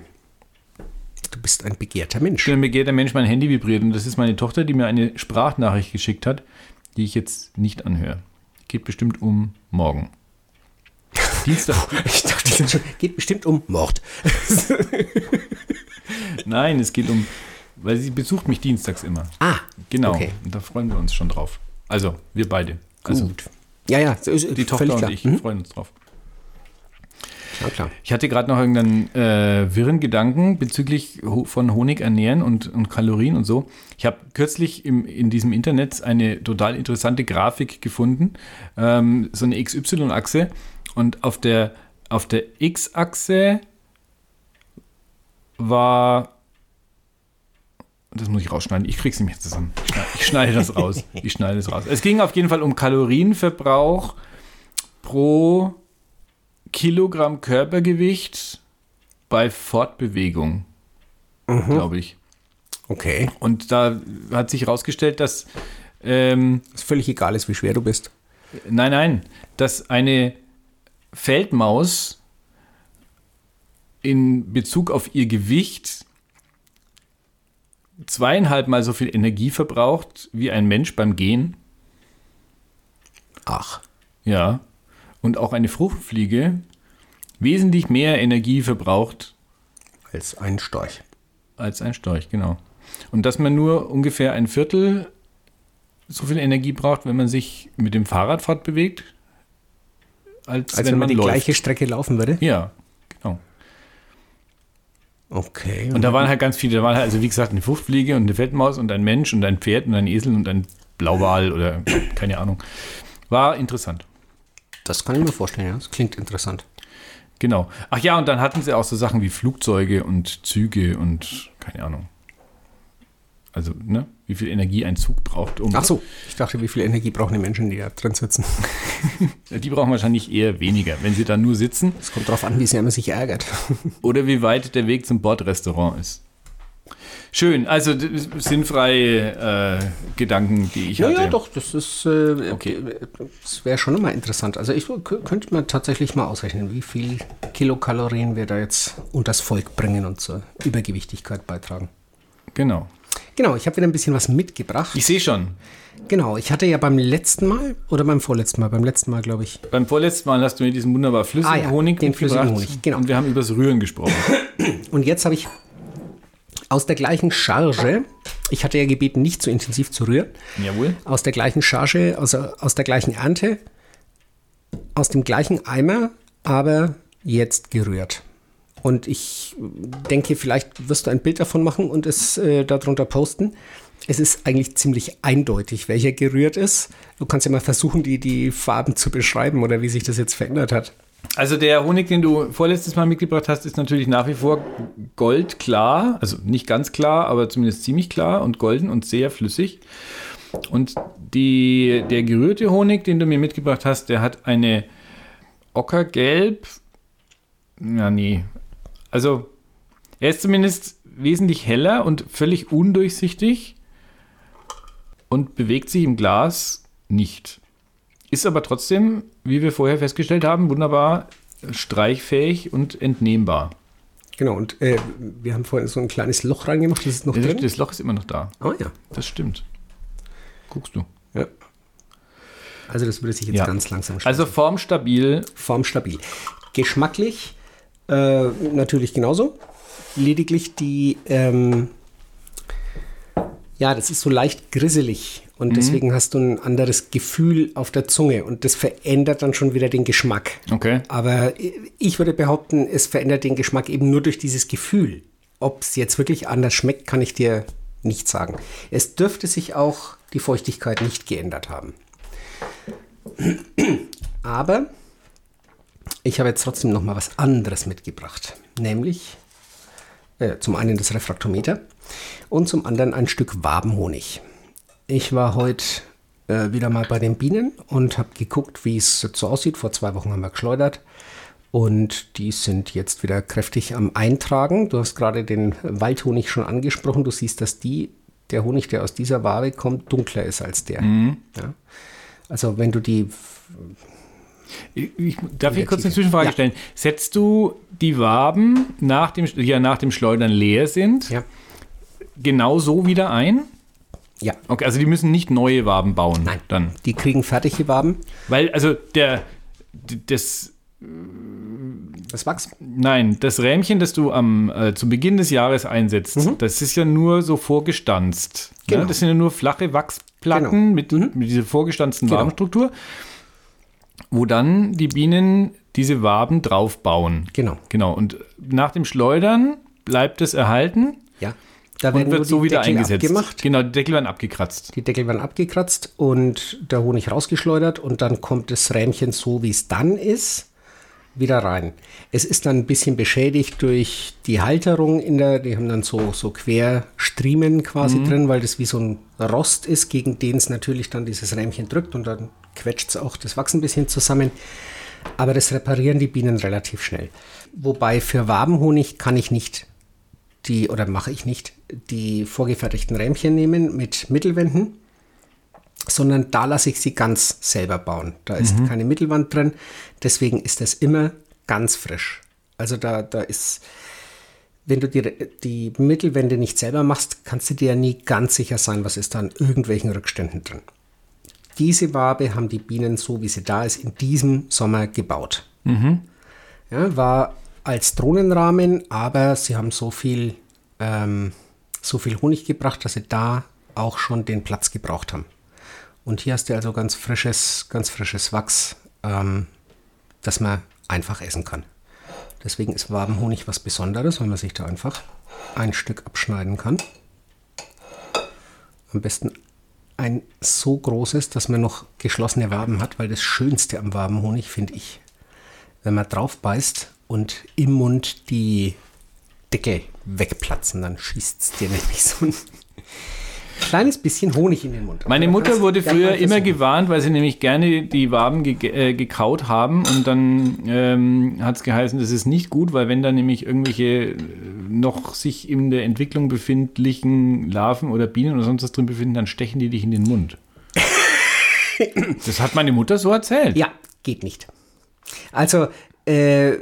Du bist ein begehrter Mensch. Ein begehrter Mensch mein Handy vibriert und das ist meine Tochter, die mir eine Sprachnachricht geschickt hat, die ich jetzt nicht anhöre. Geht bestimmt um morgen. Dienstag. Ich dachte, die sind schon, geht bestimmt um Mord. Nein, es geht um, weil sie besucht mich dienstags immer. Ah, Genau. Okay. Und da freuen wir uns schon drauf. Also, wir beide. Also, gut. Ja, ja, so ist- die Tochter und klar. ich Mhm. freuen uns drauf. Ja, klar. Ich hatte gerade noch irgendeinen äh, wirren Gedanken bezüglich von Honig ernähren und, und Kalorien und so. Ich habe kürzlich im, in diesem Internet eine total interessante Grafik gefunden, ähm, so eine XY-Achse und auf der, auf der X-Achse war, das muss ich rausschneiden, ich krieg's nicht mehr zusammen. Ich schneide, ich schneide das raus. Ich schneide es raus. Es ging auf jeden Fall um Kalorienverbrauch pro Kilogramm Körpergewicht bei Fortbewegung, glaube ich. Okay. Und da hat sich herausgestellt, dass, ähm, Ist völlig egal ist, wie schwer du bist. nein, nein, dass eine Feldmaus in Bezug auf ihr Gewicht zweieinhalb Mal so viel Energie verbraucht wie ein Mensch beim Gehen. Ach. Ja. Und auch eine Fruchtfliege wesentlich mehr Energie verbraucht Als ein Storch. als ein Storch, genau. Und dass man nur ungefähr ein Viertel so viel Energie braucht, wenn man sich mit dem Fahrrad fortbewegt, als, Als wenn, man die läuft. gleiche Strecke laufen würde. Ja, genau. Okay. Und da waren halt ganz viele, da waren halt, also wie gesagt, eine Fruchtfliege und eine Feldmaus und ein Mensch und ein Pferd und ein Esel und ein Blauwal oder keine Ahnung. War interessant. Das kann ich mir vorstellen, ja. Das klingt interessant. Genau. Ach ja, und dann hatten sie auch so Sachen wie Flugzeuge und Züge und keine Ahnung. Also, ne, wie viel Energie ein Zug braucht, um. Ach so, ich dachte, wie viel Energie brauchen die Menschen, die da drin sitzen? Die brauchen wahrscheinlich eher weniger, wenn sie da nur sitzen. Es kommt drauf an, wie sehr man sich ärgert. Oder wie weit der Weg zum Bordrestaurant ist. Schön, also sinnfreie äh, Gedanken, die ich Ja, hatte. ja, doch, das ist, äh, Okay. das wäre schon immer interessant. Also ich könnte mir tatsächlich mal ausrechnen, wie viel Kilokalorien wir da jetzt unters Volk bringen und zur Übergewichtigkeit beitragen. Genau. Genau, ich habe wieder ein bisschen was mitgebracht. Ich sehe schon. Genau, ich hatte ja beim letzten Mal oder beim vorletzten Mal, beim letzten Mal glaube ich, Beim vorletzten Mal hast du mir diesen wunderbar flüssigen Ah ja, Honig den flüssigen. Honig, genau. Und wir haben übers Rühren gesprochen. Und jetzt habe ich aus der gleichen Charge, ich hatte ja gebeten, nicht zu intensiv zu rühren, Jawohl. aus der gleichen Charge, also aus der gleichen Ernte, aus dem gleichen Eimer, aber jetzt gerührt. Und ich denke, vielleicht wirst du ein Bild davon machen und es äh, darunter posten. Es ist eigentlich ziemlich eindeutig, welcher gerührt ist. Du kannst ja mal versuchen, die, die Farben zu beschreiben oder wie sich das jetzt verändert hat. Also der Honig, den du vorletztes Mal mitgebracht hast, ist natürlich nach wie vor goldklar. Also nicht ganz klar, aber zumindest ziemlich klar und golden und sehr flüssig. Und die, der gerührte Honig, den du mir mitgebracht hast, der hat eine ockergelb. Ja, nee. Also er ist zumindest wesentlich heller und völlig undurchsichtig und bewegt sich im Glas nicht. Ist aber trotzdem, wie wir vorher festgestellt haben, wunderbar streichfähig und entnehmbar. Genau, und äh, wir haben vorhin so ein kleines Loch reingemacht, das ist noch Das, drin. das Loch ist immer noch da. Oh ja. Das stimmt. Guckst du. ja. Also das würde sich jetzt Ja. ganz langsam Also formstabil. formstabil. Geschmacklich äh, natürlich genauso. Lediglich die, ähm, ja, das ist so leicht grisselig Mhm. und deswegen hast du ein anderes Gefühl auf der Zunge und das verändert dann schon wieder den Geschmack. Okay. Aber ich würde behaupten, es verändert den Geschmack eben nur durch dieses Gefühl. Ob es jetzt wirklich anders schmeckt, kann ich dir nicht sagen. Es dürfte sich auch die Feuchtigkeit nicht geändert haben. Aber ich habe jetzt trotzdem noch mal was anderes mitgebracht, nämlich äh, zum einen das Refraktometer und zum anderen ein Stück Wabenhonig. Ich war heute äh, wieder mal bei den Bienen und habe geguckt, wie es so aussieht. Vor zwei Wochen haben wir geschleudert und die sind jetzt wieder kräftig am Eintragen. Du hast gerade den Waldhonig schon angesprochen. Du siehst, dass die, der Honig, der aus dieser Wabe kommt, dunkler ist als der. Ja. Also wenn du die Ich, darf ich kurz eine. Zwischenfrage Ja. stellen? Setzt du die Waben, nach dem, die ja nach dem Schleudern leer sind, ja, genau so wieder ein? ja, Okay, also die müssen nicht neue Waben bauen. nein, Dann. die kriegen fertige Waben. Weil, also der, das, Das Wachs. nein, das Rähmchen, das du am, äh, zu Beginn des Jahres einsetzt, das ist ja nur so vorgestanzt. Mhm. Genau. Ne? Das sind ja nur flache Wachsplatten Genau. mit, mit dieser vorgestanzten Genau. Wabenstruktur, wo dann die Bienen diese Waben draufbauen. Genau. Genau. Und nach dem Schleudern bleibt es erhalten Ja. Da und werden nur wird so wieder Deckel eingesetzt. abgemacht. Genau, die Deckel werden abgekratzt. Die Deckel werden abgekratzt und der Honig rausgeschleudert und dann kommt das Rähmchen so, wie es dann ist, wieder rein. Es ist dann ein bisschen beschädigt durch die Halterung in der, die haben dann so, so Querstriemen quasi Mhm. drin, weil das wie so ein Rost ist, gegen den es natürlich dann dieses Rähmchen drückt und dann quetscht es auch das Wachs ein bisschen zusammen. Aber das reparieren die Bienen relativ schnell. Wobei für Wabenhonig kann ich nicht die, oder mache ich nicht, die vorgefertigten Rähmchen nehmen mit Mittelwänden, sondern da lasse ich sie ganz selber bauen. Da ist keine Mittelwand drin, deswegen ist das immer ganz frisch. Also da, da ist, wenn du die, die Mittelwände nicht selber machst, kannst du dir ja nie ganz sicher sein, was ist da an irgendwelchen Rückständen drin. Diese Wabe haben die Bienen so, wie sie da ist, in diesem Sommer gebaut. Ja, war als Drohnenrahmen, aber sie haben so viel, ähm, so viel Honig gebracht, dass sie da auch schon den Platz gebraucht haben. Und hier hast du also ganz frisches, ganz frisches Wachs, ähm, das man einfach essen kann. Deswegen ist Wabenhonig was Besonderes, weil man sich da einfach ein Stück abschneiden kann. Am besten ein so großes, dass man noch geschlossene Waben hat, weil das Schönste am Wabenhonig finde ich, wenn man drauf beißt und im Mund die Decke wegplatzen, dann schießt es dir nämlich so ein kleines bisschen Honig in den Mund. Meine Mutter wurde früher immer gewarnt, weil sie nämlich gerne die Waben ge äh, gekaut haben und dann ähm, hat es geheißen, das ist nicht gut, weil wenn da nämlich irgendwelche äh, noch sich in der Entwicklung befindlichen Larven oder Bienen oder sonst was drin befinden, dann stechen die dich in den Mund. das hat meine Mutter so erzählt. Ja, geht nicht. Also, äh,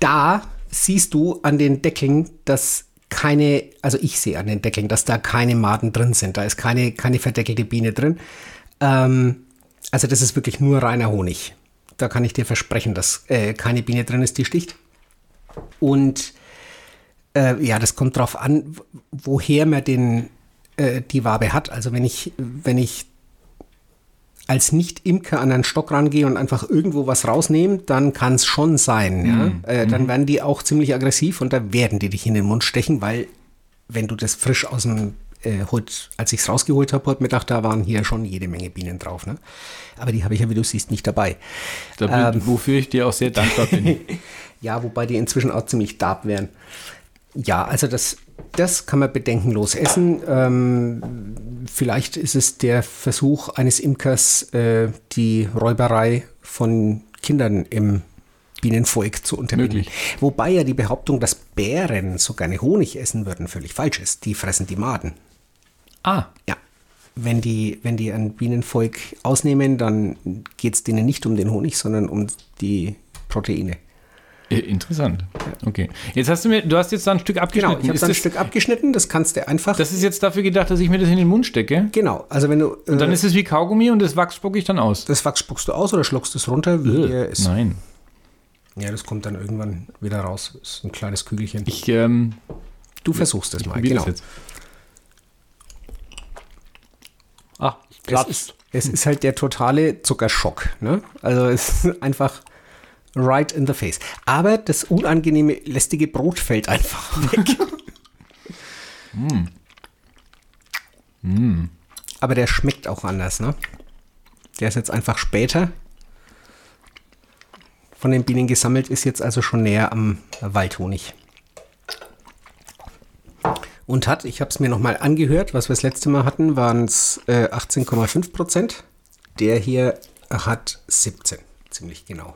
da siehst du an den Deckeln, dass keine, also ich sehe an den Deckeln, dass da keine Maden drin sind. Da ist keine, keine verdeckelte Biene drin. Ähm, also das ist wirklich nur reiner Honig. Da kann ich dir versprechen, dass äh, keine Biene drin ist, die sticht. Und äh, ja, das kommt drauf an, woher man den, äh, die Wabe hat. Also wenn ich, wenn ich als Nicht-Imker an einen Stock rangehe und einfach irgendwo was rausnehme, dann kann es schon sein. Ja? Äh, dann werden die auch ziemlich aggressiv und da werden die dich in den Mund stechen, weil wenn du das frisch aus dem, äh, heut, als ich es rausgeholt habe heute Mittag, da waren hier schon jede Menge Bienen drauf. Ne? Aber die habe ich ja, wie du siehst, nicht dabei. Da bin, wofür ich dir auch sehr dankbar bin. Ja, wobei die inzwischen auch ziemlich darb wären. Ja, also das, das kann man bedenkenlos essen. Ähm, vielleicht ist es der Versuch eines Imkers, äh, die Räuberei von Kindern im Bienenvolk zu unterbinden. Möglich. Wobei ja die Behauptung, dass Bären so gerne Honig essen würden, völlig falsch ist. Die fressen die Maden. ah, Ja. Wenn die, wenn die ein Bienenvolk ausnehmen, dann geht es denen nicht um den Honig, sondern um die Proteine. Äh, interessant. Okay. Jetzt hast du mir, du hast jetzt da ein Stück abgeschnitten. Genau, ich habe ist ein Stück abgeschnitten, das kannst du einfach. das ist jetzt dafür gedacht, dass ich mir das in den Mund stecke. genau, also wenn du. Und dann äh, ist es wie Kaugummi und das Wachs spucke ich dann aus. das Wachs spuckst du aus oder schluckst es runter, wie dir ist. Nein. Ja, das kommt dann irgendwann wieder raus. Das ist ein kleines Kügelchen. Ich, ähm, du versuchst das mal, genau. das jetzt. Ach, Es ist, es ist halt der totale Zuckerschock. Ne? Also es ist einfach right in the face. Aber das unangenehme, lästige Brot fällt einfach weg. Aber der schmeckt auch anders, ne? Der ist jetzt einfach später von den Bienen gesammelt, ist jetzt also schon näher am Waldhonig. Und hat, ich habe es mir nochmal angehört, was wir das letzte Mal hatten, waren es äh, 18,5 Prozent. Der hier hat 17, ziemlich genau.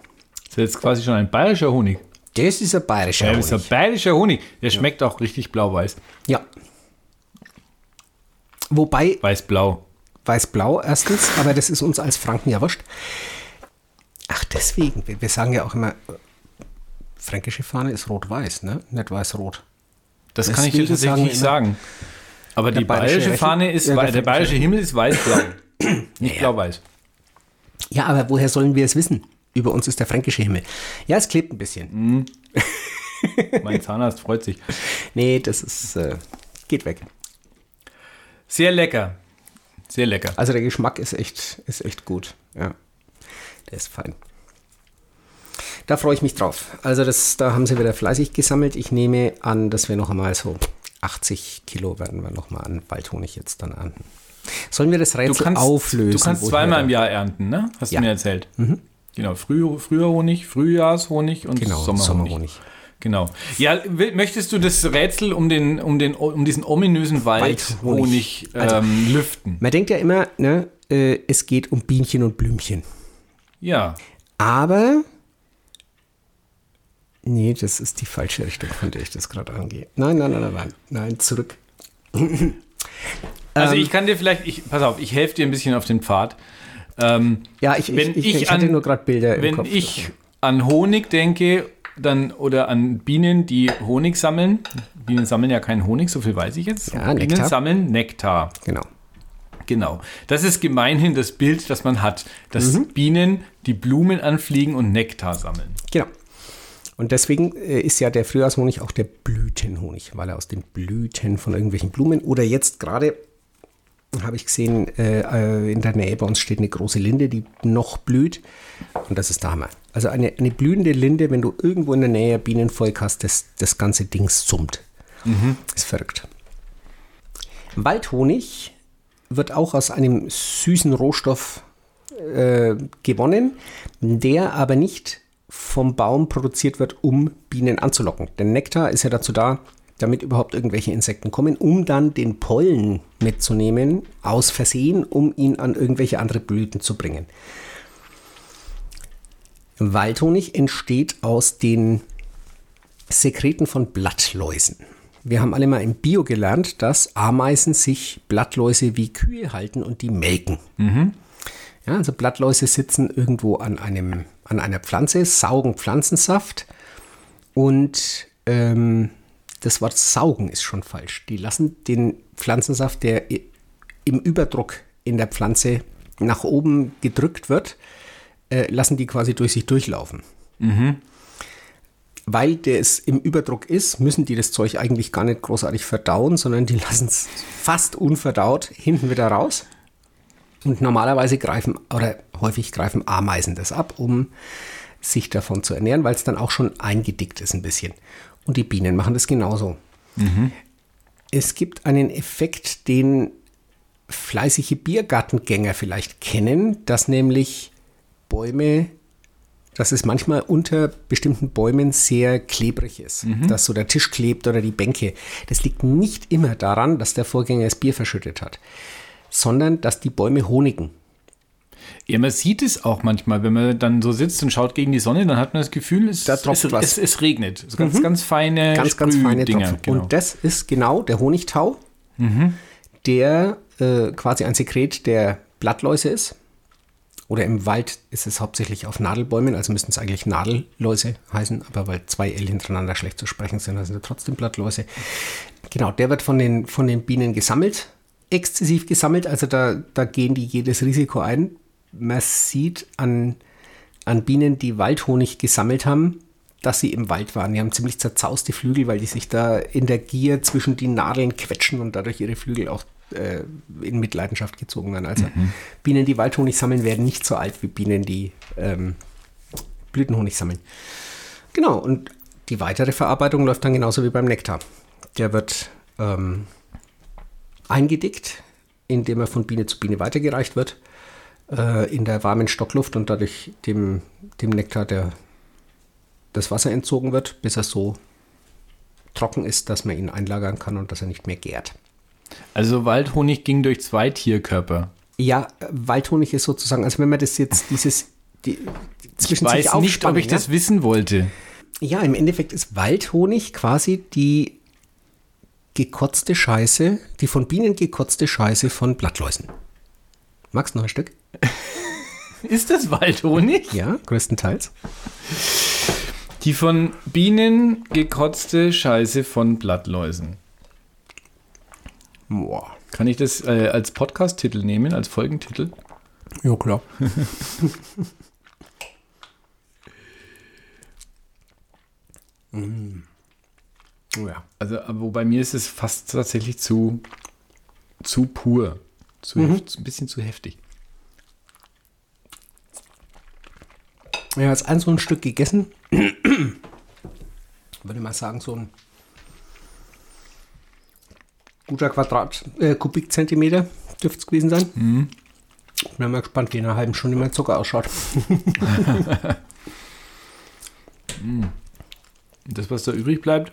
Das ist jetzt quasi schon ein bayerischer Honig. Das ist ein bayerischer Ja, das ist ein Honig. bayerischer Honig. Der schmeckt auch richtig blau-weiß. Ja. Wobei, Weiß-blau. weiß-blau erstens, aber das ist uns als Franken ja wurscht. Ach, deswegen, wir, sagen ja auch immer, fränkische Fahne ist rot-weiß, ne? Nicht weiß-rot. Das kann ich dir Deswegen sagen tatsächlich wir nicht sagen. Aber Der die bayerische bayerische Fahne ist, Ja, der der bayerische. Himmel ist weiß-blau. nicht Ja. blau-weiß. Ja, aber woher sollen wir es wissen? Über uns ist der fränkische Himmel. Ja, es klebt ein bisschen. Mein Zahnarzt freut sich. Nee, das ist, äh, geht weg. Sehr lecker. Sehr lecker. Also der Geschmack ist echt, ist echt gut. Ja, der ist fein. Da freue ich mich drauf. Also das, da haben sie wieder fleißig gesammelt. Ich nehme an, dass wir noch einmal so 80 Kilo werden wir noch mal an Waldhonig jetzt dann ernten. Sollen wir das Du Rätsel kannst, auflösen? du kannst zweimal im Jahr ernten, ne? Hast Ja. Mhm. du mir erzählt. Genau, Früh, früher Honig, Frühjahrshonig und Genau, Sommerhonig. Sommerhonig. Genau. Ja, möchtest du das Rätsel um, den, um, den, um diesen ominösen Waldhonig Waldhonig. Also- ähm, lüften? Man denkt ja immer, ne, äh, es geht um Bienchen und Blümchen. Ja. Aber nee, das ist die falsche Richtung, von der ich das gerade angehe. Nein, nein, nein, nein, nein, nein, zurück. Also Ähm. ich kann dir vielleicht, ich, pass auf, ich helfe dir ein bisschen auf den Pfad. Ähm, Ja, ich, Wenn ich, ich, ich hatte an- nur gerade Bilder im wenn Kopf. ich an Honig denke, dann oder an Bienen, die Honig sammeln. Bienen sammeln ja keinen Honig, so viel weiß ich jetzt. Ja, Bienen Nektar. sammeln Nektar. Genau. Genau. Das ist gemeinhin das Bild, das man hat, dass Mhm. Bienen die Blumen anfliegen und Nektar sammeln. Genau. Und deswegen äh, ist ja der Frühjahrshonig auch der Blütenhonig, weil er aus den Blüten von irgendwelchen Blumen oder jetzt gerade habe ich gesehen, äh, äh, in der Nähe bei uns steht eine große Linde, die noch blüht. Und das ist der Hammer. Also eine, eine blühende Linde, wenn du irgendwo in der Nähe Bienenvolk hast, das, das ganze Ding summt. Ist verrückt. Waldhonig wird auch aus einem süßen Rohstoff äh, gewonnen, der aber nicht vom Baum produziert wird, um Bienen anzulocken. Denn Nektar ist ja dazu da, damit überhaupt irgendwelche Insekten kommen, um dann den Pollen mitzunehmen, aus Versehen, um ihn an irgendwelche andere Blüten zu bringen. Waldhonig entsteht aus den Sekreten von Blattläusen. Wir haben alle mal im Bio gelernt, dass Ameisen sich Blattläuse wie Kühe halten und die melken. Mhm. Ja, also Blattläuse sitzen irgendwo an, einem, an einer Pflanze, saugen Pflanzensaft und ähm, das Wort saugen ist schon falsch. Die lassen den Pflanzensaft, der im Überdruck in der Pflanze nach oben gedrückt wird, äh, lassen die quasi durch sich durchlaufen. Mhm. Weil der es im Überdruck ist, müssen die das Zeug eigentlich gar nicht großartig verdauen, sondern die lassen es fast unverdaut hinten wieder raus. Und normalerweise greifen, oder häufig greifen Ameisen das ab, um sich davon zu ernähren, weil es dann auch schon eingedickt ist ein bisschen. Und die Bienen machen das genauso. Mhm. Es gibt einen Effekt, den fleißige Biergartengänger vielleicht kennen, dass nämlich Bäume, dass es manchmal unter bestimmten Bäumen sehr klebrig ist, mhm. dass so der Tisch klebt oder die Bänke. Das liegt nicht immer daran, dass der Vorgänger das Bier verschüttet hat, sondern dass die Bäume honigen. Ja, man sieht es auch manchmal, wenn man dann so sitzt und schaut gegen die Sonne, dann hat man das Gefühl, es, es, es, es, regnet. So ganz, mhm. ganz feine, ganz, ganz feine Dinger. Genau. Und das ist genau der Honigtau, mhm. der äh, quasi ein Sekret der Blattläuse ist. Oder im Wald ist es hauptsächlich auf Nadelbäumen, also müssten es eigentlich Nadelläuse heißen, aber weil zwei L hintereinander schlecht zu sprechen sind, sind es trotzdem Blattläuse. Genau, der wird von den, von den Bienen gesammelt, exzessiv gesammelt, also da, da gehen die jedes Risiko ein, man sieht an, an Bienen, die Waldhonig gesammelt haben, dass sie im Wald waren. Die haben ziemlich zerzauste Flügel, weil die sich da in der Gier zwischen die Nadeln quetschen und dadurch ihre Flügel auch äh, in Mitleidenschaft gezogen werden. Also mhm. Bienen, die Waldhonig sammeln, werden nicht so alt wie Bienen, die ähm, Blütenhonig sammeln. Genau, und die weitere Verarbeitung läuft dann genauso wie beim Nektar. Der wird ähm, eingedickt, indem er von Biene zu Biene weitergereicht wird äh, in der warmen Stockluft und dadurch dem, dem Nektar der, das Wasser entzogen wird, bis er so trocken ist, dass man ihn einlagern kann und dass er nicht mehr gärt. Also Waldhonig ging durch zwei Tierkörper. Ja, Waldhonig ist sozusagen, also wenn man das jetzt dieses die, die zwischen ich weiß nicht, ob ich ja? das wissen wollte. Ja, im Endeffekt ist Waldhonig quasi die gekotzte Scheiße, die von Bienen gekotzte Scheiße von Blattläusen. Magst du noch ein Stück? Ist das Waldhonig? Ja, größtenteils. Die von Bienen gekotzte Scheiße von Blattläusen. Boah. Kann ich das äh, als Podcast-Titel nehmen, als Folgentitel? Ja, klar. mm. oh ja. Also, wobei mir ist es fast tatsächlich zu, zu pur. Zu mhm. ein bisschen zu heftig. Ja, als ein so ein Stück gegessen. Würde ich mal sagen, so ein guter Quadrat, äh, Kubikzentimeter dürfte es gewesen sein. Mhm. Bin mal gespannt, wie in einer halben Stunde mein Zucker ausschaut. Mhm. das, was da übrig bleibt,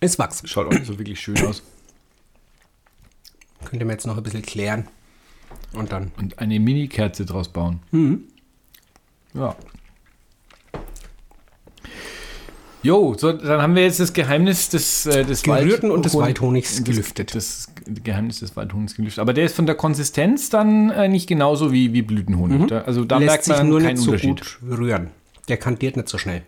ist Wachs. Schaut auch nicht so wirklich schön aus. Könnte man jetzt noch ein bisschen klären. Und dann. Und eine Mini-Kerze draus bauen. Mhm. Ja. Jo, so, dann haben wir jetzt das Geheimnis des, äh, des Gerührten Wald und des Waldhonigs gelüftet. Das, das, Geheimnis des Waldhonigs gelüftet. Aber der ist von der Konsistenz dann äh, nicht genauso wie, wie Blütenhonig. Mhm. Da, also da Lässt merkt man sich nur keinen nicht Unterschied. so gut rühren. Der kandiert nicht so schnell.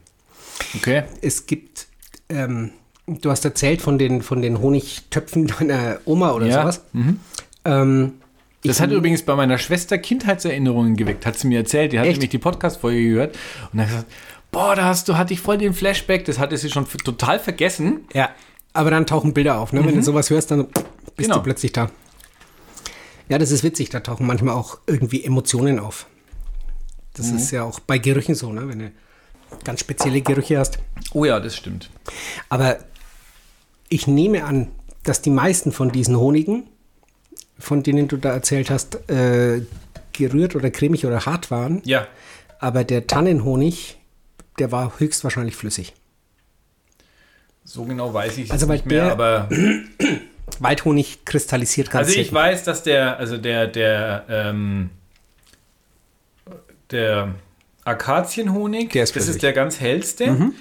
Okay. Es gibt, ähm, du hast erzählt von den, von den Honigtöpfen deiner Oma oder ja. sowas. Mhm. Ähm, das hat übrigens bei meiner Schwester Kindheitserinnerungen geweckt, hat sie mir erzählt. Die hat echt? nämlich die Podcast-Folge gehört und hat gesagt, boah, da hast du, hatte ich voll den Flashback, das hatte sie schon total vergessen. Ja, aber dann tauchen Bilder auf, ne? Wenn mhm. du sowas hörst, dann bist genau. du plötzlich da. Ja, das ist witzig, da tauchen manchmal auch irgendwie Emotionen auf. Das mhm. ist ja auch bei Gerüchen so, ne? Wenn du ganz spezielle Gerüche hast. Oh ja, das stimmt. Aber ich nehme an, dass die meisten von diesen Honigen von denen du da erzählt hast, äh, gerührt oder cremig oder hart waren. Ja. Aber der Tannenhonig, der war höchstwahrscheinlich flüssig. So genau weiß ich Also, es weil nicht mehr, aber Waldhonig kristallisiert ganz also ich selten. weiß, dass der, also der, der, ähm, der Akazienhonig, Der ist das. Mhm. ist der ganz hellste,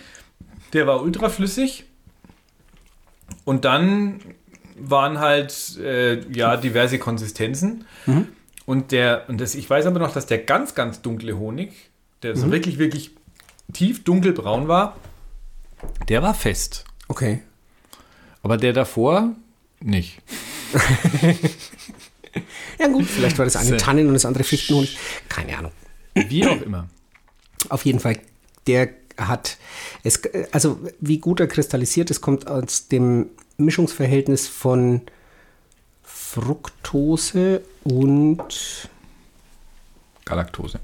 der war ultraflüssig und dann waren halt äh, ja diverse Konsistenzen Mhm. und der und das ich weiß aber noch, dass der ganz ganz dunkle Honig, der Mhm. so wirklich wirklich tief dunkelbraun war, der war fest, Okay. aber der davor nicht. Ja gut, vielleicht war das eine Tannen und das andere Fichtenhonig. Keine Ahnung. Wie auch immer. Auf jeden Fall, der hat es, also wie gut er kristallisiert ist, kommt aus dem Mischungsverhältnis von Fructose und Galaktose.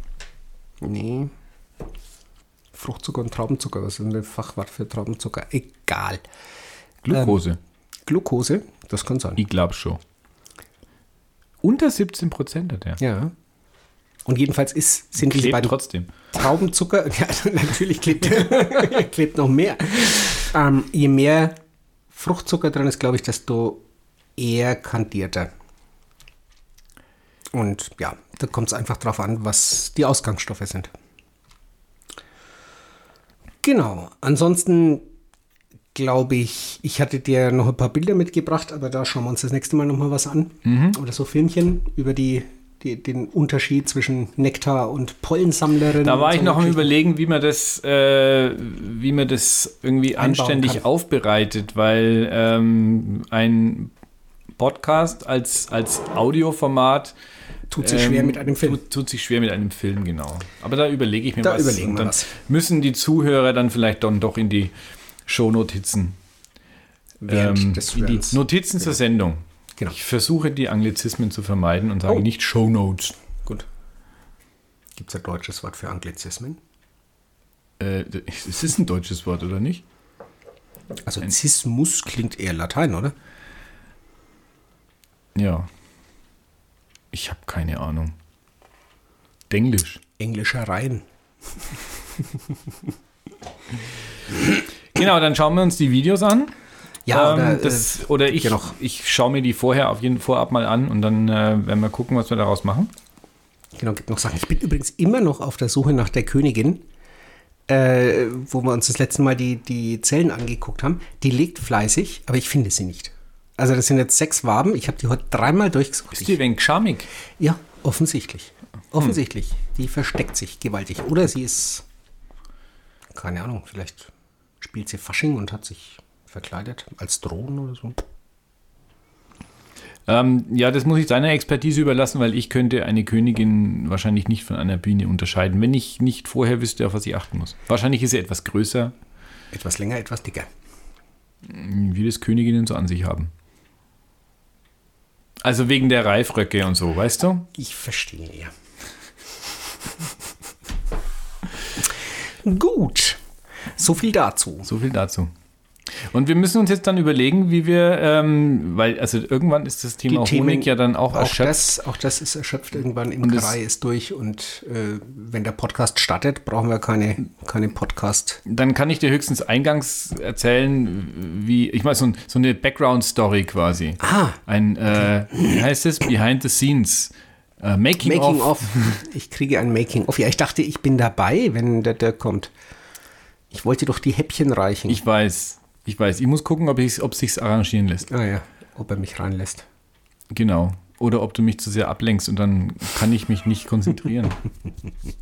nee, Fruchtzucker und Traubenzucker. Was ist denn das Fachwort für Traubenzucker? Egal. Glucose. Glucose, das kann sein. ich glaube schon. Unter 17 Prozent hat er. Ja. Und jedenfalls ist, sind diese Klebt beiden trotzdem. Traubenzucker, ja, natürlich klebt, klebt noch mehr. Ähm, je mehr Fruchtzucker drin ist, glaube ich, desto eher kandierter. Und ja, da kommt es einfach drauf an, was die Ausgangsstoffe sind. Genau. Ansonsten glaube ich, ich hatte dir noch ein paar Bilder mitgebracht, aber da schauen wir uns das nächste Mal noch mal was an. Oder so Filmchen über die, die, den Unterschied zwischen Nektar und Pollensammlerin. Da war ich noch am überlegen, wie man das, äh, wie man das irgendwie anständig kann. aufbereitet, weil ähm, ein Podcast als, als Audioformat Tut sich schwer ähm, mit einem Film. Tut, tut sich schwer mit einem Film, genau. Aber da überlege ich mir Da was. überlegen dann was. Müssen die Zuhörer dann vielleicht dann doch in die Shownotizen, Während ähm, des die. Notizen zur Sendung. Genau. Ich versuche die Anglizismen zu vermeiden und sage Oh. nicht Shownotes. Gut. Gibt es ein deutsches Wort für Anglizismen? Äh, es ist ein deutsches Wort, oder nicht? Also Zismus klingt eher Latein, oder? Ja. Ich habe keine Ahnung. Denglisch. Englischereien. Genau, dann schauen wir uns die Videos an. Ja, Ähm, oder, das, äh, oder ich, noch. ich schaue mir die vorher auf jeden vorab mal an und dann äh, werden wir gucken, was wir daraus machen. Genau, gibt noch Sachen. Ich bin übrigens immer noch auf der Suche nach der Königin, äh, wo wir uns das letzte Mal die, die Zellen angeguckt haben. Die legt fleißig, aber ich finde sie nicht. Also das sind jetzt sechs Waben. Ich habe die heute dreimal durchgesucht. Ist die wenig schamig? Ja, offensichtlich. Offensichtlich. Die versteckt sich gewaltig. Oder sie ist, keine Ahnung, vielleicht spielt sie Fasching und hat sich verkleidet als Drohnen oder so. Ähm, ja, das muss ich deiner Expertise überlassen, weil ich könnte eine Königin wahrscheinlich nicht von einer Biene unterscheiden, wenn ich nicht vorher wüsste, auf was ich achten muss. Wahrscheinlich ist sie etwas größer, Etwas länger, etwas dicker. wie das Königinnen so an sich haben. Also wegen der Reifröcke und so, weißt du? Ich verstehe, ja. Gut. So viel dazu. So viel dazu. Und wir müssen uns jetzt dann überlegen, wie wir, ähm, weil also irgendwann ist das Thema Die Honig Themen- ja dann auch, Auch erschöpft. das, auch das ist erschöpft irgendwann. es- Imkerei ist durch und äh, wenn der Podcast startet, brauchen wir keine, keine Podcast. Dann kann ich dir höchstens eingangs erzählen, wie, ich meine, so, ein- so eine Background-Story quasi. Ah, Ein, äh, wie heißt es? Behind the Scenes. Äh, Making, Making of. of. Ich kriege ein Making of. Ja, ich dachte, ich bin dabei, wenn der, der kommt. Ich wollte doch die Häppchen reichen. Ich weiß, ich weiß. Ich muss gucken, ob es ob sich's arrangieren lässt. ah ja, ob er mich reinlässt. Genau. Oder ob du mich zu sehr ablenkst und dann kann ich mich nicht konzentrieren.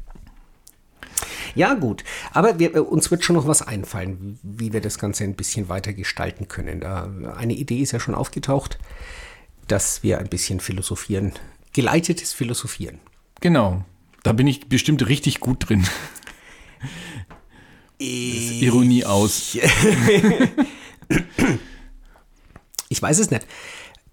Ja, gut. Aber wir, äh, uns wird schon noch was einfallen, wie wir das Ganze ein bisschen weiter gestalten können. Eine Idee ist ja schon aufgetaucht, dass wir ein bisschen philosophieren. Geleitetes Philosophieren. genau. Da bin ich bestimmt richtig gut drin. Ironie aus. Ich weiß es nicht.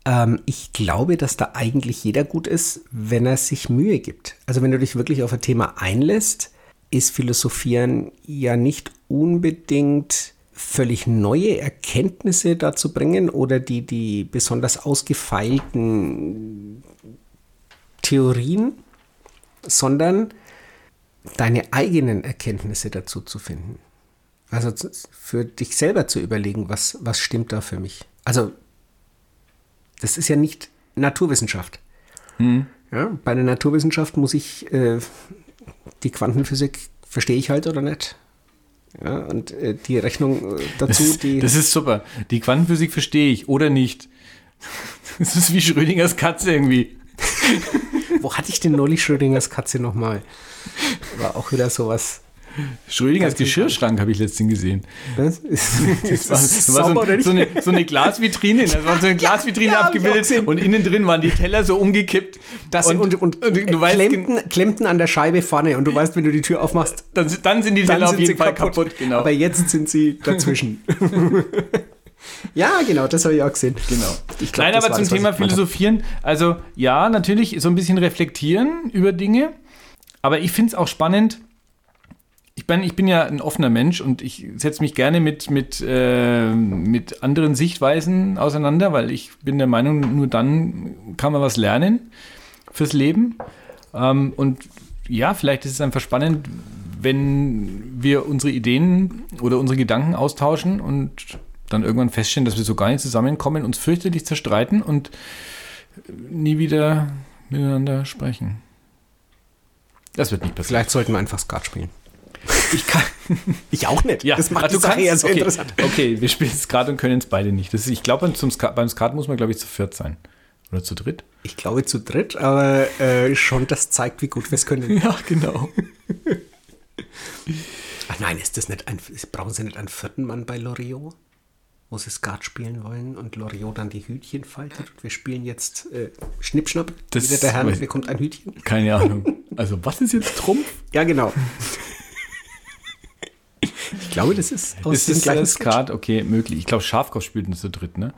Ähm, ich glaube, dass da eigentlich jeder gut ist, wenn er sich Mühe gibt. Also wenn du dich wirklich auf ein Thema einlässt, ist Philosophieren ja nicht unbedingt völlig neue Erkenntnisse dazu bringen oder die, die besonders ausgefeilten Theorien, sondern deine eigenen Erkenntnisse dazu zu finden. Also für dich selber zu überlegen, was, was stimmt da für mich. Also das ist ja nicht Naturwissenschaft. Hm. Ja, bei der Naturwissenschaft muss ich äh, die Quantenphysik verstehe ich halt oder nicht. Ja, und äh, die Rechnung äh, dazu, das, die. Das ist super. Die Quantenphysik verstehe ich oder nicht. Das ist wie Schrödingers Katze irgendwie. Wo hatte ich denn neulich Schrödingers Katze nochmal? War auch wieder sowas. Schrödingers Geschirrschrank habe ich letztens gesehen. Das, ist, das, war, das war so, so, eine, so, eine, Glasvitrine, das war so eine Glasvitrine ja, abgebildet und innen drin waren die Teller so umgekippt. Das und, und, und, und du weißt, klemmten, klemmten, an der Scheibe vorne und du weißt, wenn du die Tür aufmachst, dann, dann sind die Teller auf jeden Fall kaputt. kaputt genau. Aber jetzt sind sie dazwischen. Ja, genau, das habe ich auch gesehen. Genau. Glaub, Nein, aber zum Thema Philosophieren, also ja, natürlich so ein bisschen reflektieren über Dinge, aber ich finde es auch spannend, ich bin, ich bin ja ein offener Mensch und ich setze mich gerne mit, mit, äh, mit anderen Sichtweisen auseinander, weil ich bin der Meinung, nur dann kann man was lernen fürs Leben. Ähm, und ja, vielleicht ist es einfach spannend, wenn wir unsere Ideen oder unsere Gedanken austauschen und dann irgendwann feststellen, dass wir so gar nicht zusammenkommen, uns fürchterlich zerstreiten und nie wieder miteinander sprechen. Das wird nicht passieren. Vielleicht sollten wir einfach Skat spielen. Ich kann. ich auch nicht. Ja, das macht die Sache eher so okay. interessant. Okay, wir spielen Skat und können es beide nicht. Das ist, ich glaube, beim Skat muss man, glaube ich, zu viert sein. Oder zu dritt? Ich glaube zu dritt, aber äh, schon das zeigt, wie gut wir es können. Ja, genau. Ach nein, ist das nicht ein. Brauchen Sie nicht einen vierten Mann bei Loriot? Wo sie Skat spielen wollen und Loriot dann die Hütchen faltet und wir spielen jetzt äh, Schnippschnapp. Das Wieder der Herr bekommt ein Hütchen. Keine Ahnung. Also, was ist jetzt Trumpf? Ja, genau. Ich glaube, das ist aus dem gleichen Skat, okay, möglich. Ich glaube, Schafkopf spielt zu dritt, ne?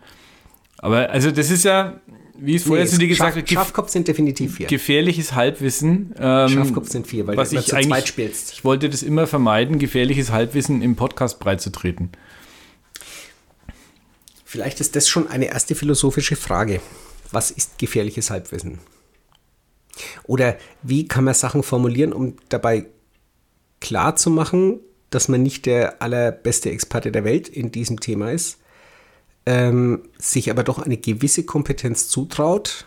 Aber also das ist ja, wie es vorher nee, zu dir gesagt habe, Schafkopf sind definitiv vier. Gefährliches Halbwissen. Ähm, Schafkopf sind vier, weil was du ich eigentlich, spielst. Ich wollte das immer vermeiden, gefährliches Halbwissen im Podcast breitzutreten. Vielleicht ist das schon eine erste philosophische Frage. Was ist gefährliches Halbwissen? Oder wie kann man Sachen formulieren, um dabei klar zu machen, dass man nicht der allerbeste Experte der Welt in diesem Thema ist, ähm, sich aber doch eine gewisse Kompetenz zutraut,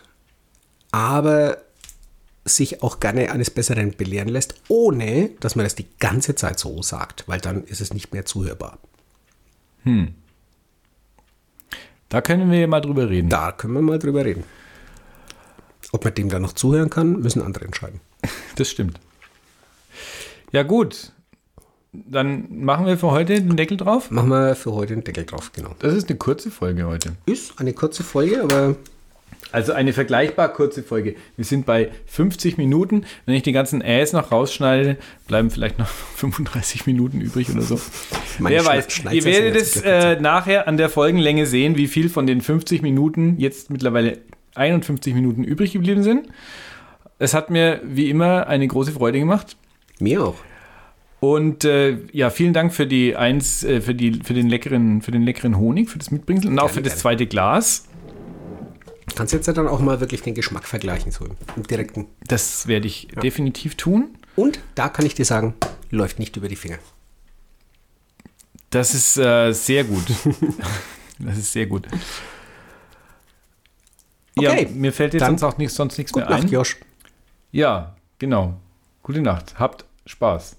aber sich auch gerne eines Besseren belehren lässt, ohne dass man das die ganze Zeit so sagt, weil dann ist es nicht mehr zuhörbar. Hm. Da können wir mal drüber reden. Da können wir mal drüber reden. Ob man dem da noch zuhören kann, müssen andere entscheiden. Das stimmt. Ja, gut dann machen wir für heute den Deckel drauf? Machen wir für heute den Deckel drauf, genau. Das ist eine kurze Folge heute. Ist eine kurze Folge, aber. Also eine vergleichbar kurze Folge. Wir sind bei 50 Minuten. Wenn ich die ganzen Äs noch rausschneide, bleiben vielleicht noch 35 Minuten übrig oder so. Meine Wer weiß. Ihr werdet es äh, nachher an der Folgenlänge sehen, wie viel von den 50 Minuten jetzt mittlerweile 51 Minuten übrig geblieben sind. Es hat mir wie immer eine große Freude gemacht. Mir auch. Und äh, ja, vielen Dank für die eins, äh, für die, für den leckeren, für den leckeren Honig, für das Mitbringsel und auch für das zweite Glas. Kannst jetzt ja dann auch mal wirklich den Geschmack vergleichen, so im direkten. Das werde ich ja. definitiv tun. Und da kann ich dir sagen, läuft nicht über die Finger. Das ist äh, sehr gut. das ist sehr gut. Okay, ja, mir fällt jetzt sonst auch nichts, sonst nichts mehr Nacht, ein. Josh. Ja, genau. Gute Nacht. Habt Spaß.